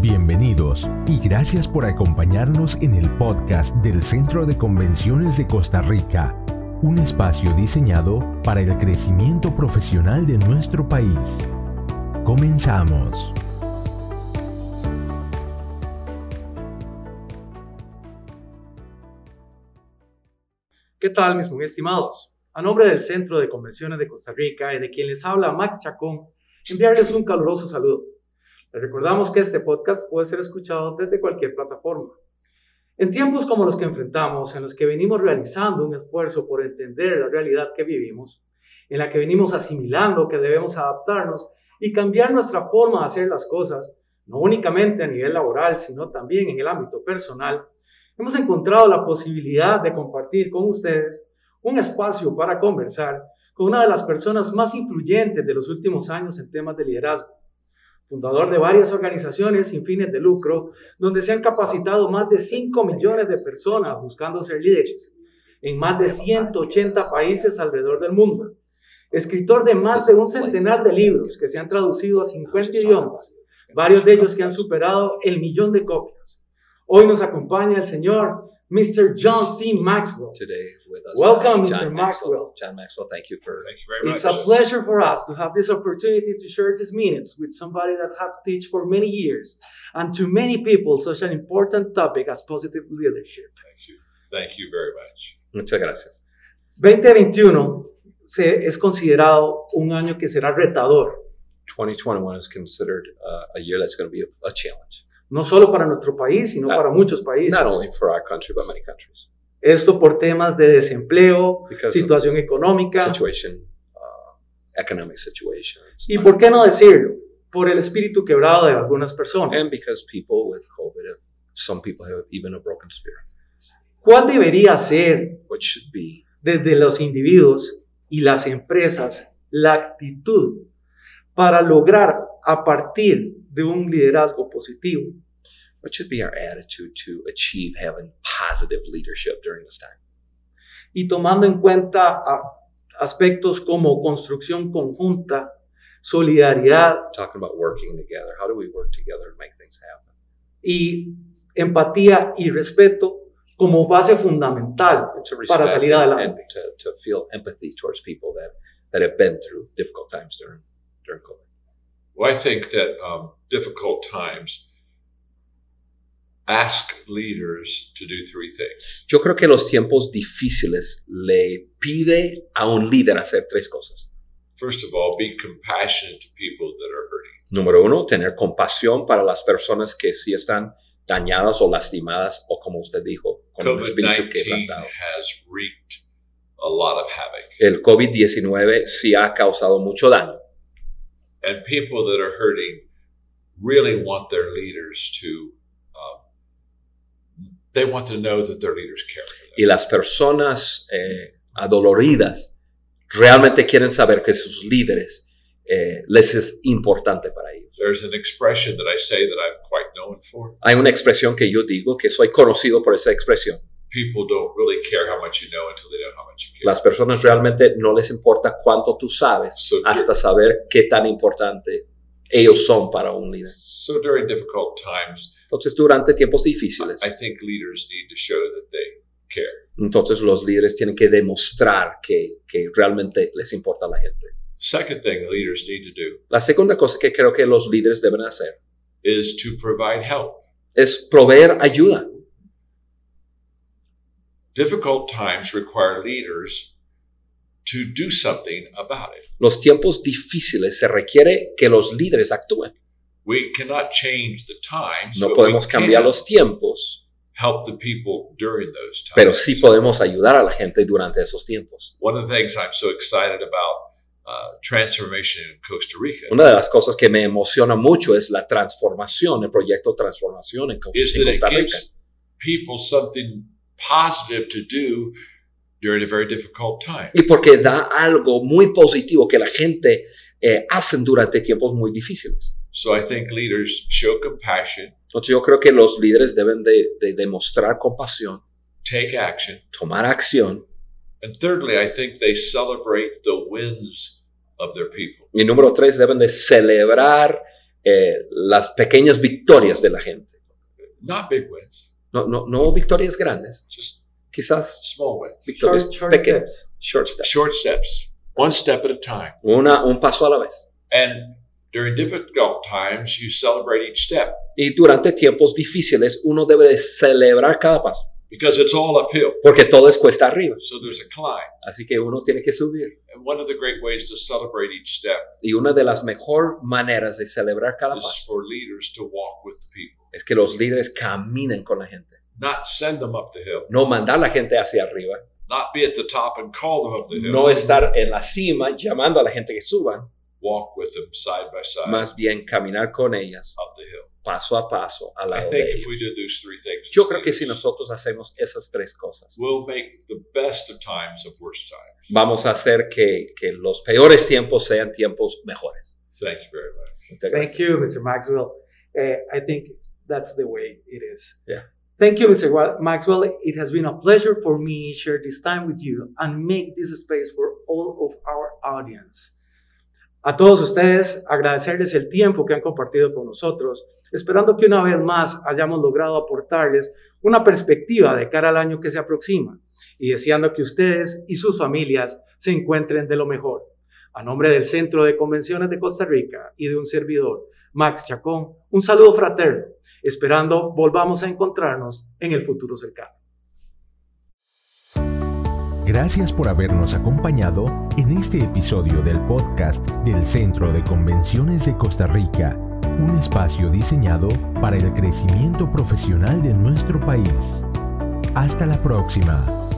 Bienvenidos y gracias por acompañarnos en el podcast del Centro de Convenciones de Costa Rica, un espacio diseñado para el crecimiento profesional de nuestro país. Comenzamos. ¿Qué tal, mis muy estimados? A nombre del Centro de Convenciones de Costa Rica y de quien les habla Max Chacón, enviarles un caluroso saludo. Les recordamos que este podcast puede ser escuchado desde cualquier plataforma. En tiempos como los que enfrentamos, en los que venimos realizando un esfuerzo por entender la realidad que vivimos, en la que venimos asimilando que debemos adaptarnos y cambiar nuestra forma de hacer las cosas, no únicamente a nivel laboral, sino también en el ámbito personal, hemos encontrado la posibilidad de compartir con ustedes un espacio para conversar con una de las personas más influyentes de los últimos años en temas de liderazgo fundador de varias organizaciones sin fines de lucro, donde se han capacitado más de 5 millones de personas buscando ser líderes en más de 180 países alrededor del mundo. Escritor de más de un centenar de libros que se han traducido a 50 idiomas, varios de ellos que han superado el millón de copias. Hoy nos acompaña el señor Mr. John C. Maxwell. today with us. Welcome, John Mr. Maxwell. John Maxwell, thank you for Thank you very It's much. a pleasure for us to have this opportunity to share these minutes with somebody that have teach for many years and to many people such an important topic as positive leadership. Thank you. Thank you very much. Muchas gracias. 2021 se, es considerado un año que será retador, 2021 is considered uh, a year that's going to be a, a challenge, no solo para nuestro país, sino Claro. para muchos países. not only for our country but many countries. Esto por temas de desempleo, Because situación económica situation, uh, economic y, ¿por qué no decirlo? Por el espíritu quebrado de algunas personas. and because people with COVID, have, some people have even a broken spirit, ¿Cuál debería ser should be desde los individuos y las empresas la actitud para lograr a partir de un liderazgo positivo what should be our attitude to achieve having positive leadership during this time, y tomando en cuenta aspectos como construcción conjunta, solidaridad talking about working together. How do we work together to make things happen? y empatía y respeto como base fundamental para salir adelante. to, to feel empathy towards people that, that have been through difficult times during during COVID. Well, I think that um, difficult times ask leaders to do three things. Yo creo que los tiempos difíciles le pide a un líder hacer tres cosas. First of all, be compassionate to people that are hurting. Número uno, tener compasión para las personas que sí están dañadas o lastimadas o como usted dijo, con un COVID espíritu 19 quebrantado. has wreaked a lot of havoc. El COVID-19 sí ha causado mucho daño And people that are hurting really want their leaders to, um, they want to know that their leaders care for them. y las personas eh, adoloridas realmente quieren saber que sus líderes eh, les es importante para ellos. There's an expression that I say that I'm quite known for. Hay una expresión que yo digo que soy conocido por esa expresión. People don't really care how much you know until they know how much you care. Las personas realmente no les importa cuánto tú sabes So, hasta saber qué tan importante ellos son para un líder. so during difficult times, Entonces, durante tiempos difíciles, I think leaders need to show that they care. entonces los líderes tienen que demostrar que, que realmente les importa a la gente. Second thing leaders need to do La segunda cosa que creo que los líderes deben hacer is to provide help. es proveer ayuda. Difficult times require leaders to do something about it. Los tiempos difíciles se requiere que los líderes actúen. We cannot change the times, No podemos we cambiar los tiempos, help the people during those times. pero sí podemos ayudar a la gente durante esos tiempos. One of the things I'm so excited about uh, transformation in Costa Rica Una de las cosas que me emociona mucho es la transformación, el proyecto transformación en, Cos- is en Costa Rica. people something positive to do during a very difficult time. Y porque da algo muy positivo que la gente eh, hacen durante tiempos muy difíciles. So I think leaders show compassion, Entonces yo creo que los líderes deben de, de demostrar compasión, take action, tomar acción and thirdly, I think they celebrate the wins of their people. Y número tres, deben de celebrar eh, las pequeñas victorias de la gente. Not big wins, No, no, no victorias grandes, just quizás small wins. victorias Short, short pequeñas. steps. Short steps. Short steps, one step at a time. Una, un paso a la vez. And during difficult times, you celebrate each step Y durante tiempos difíciles uno debe de celebrar cada paso, because it's all uphill. porque todo es cuesta arriba. So there's a climb. Así que uno tiene que subir. And one of the great ways to celebrate each step Y una de las mejor maneras de celebrar cada is paso for leaders to walk with the people, es que los líderes caminen con la gente. not send them up the hill, No mandar a la gente hacia arriba. not be at the top and call them up the hill. No estar en la cima llamando a la gente que suban. Walk with them side by side Más bien caminar con ellas up the hill. paso a paso al I lado think de if we ellos. do those three things, as Yo creo que si nosotros hacemos esas tres cosas, we'll make the best of times of worst times. vamos a hacer que, que los peores tiempos sean tiempos mejores. Thank you very much. Muchas Thank gracias. you, Mr. Maxwell. Uh, I think that's the way it is. Yeah. Thank you, Mr. Maxwell. It has been a pleasure for me share this time with you and make this space for all of our audience. A todos ustedes, agradecerles el tiempo que han compartido con nosotros, esperando que una vez más hayamos logrado aportarles una perspectiva de cara al año que se aproxima y deseando que ustedes y sus familias se encuentren de lo mejor. A nombre del Centro de Convenciones de Costa Rica y de un servidor, Max Chacón, un saludo fraterno, esperando volvamos a encontrarnos en el futuro cercano. Gracias por habernos acompañado en este episodio del podcast del Centro de Convenciones de Costa Rica, un espacio diseñado para el crecimiento profesional de nuestro país. Hasta la próxima.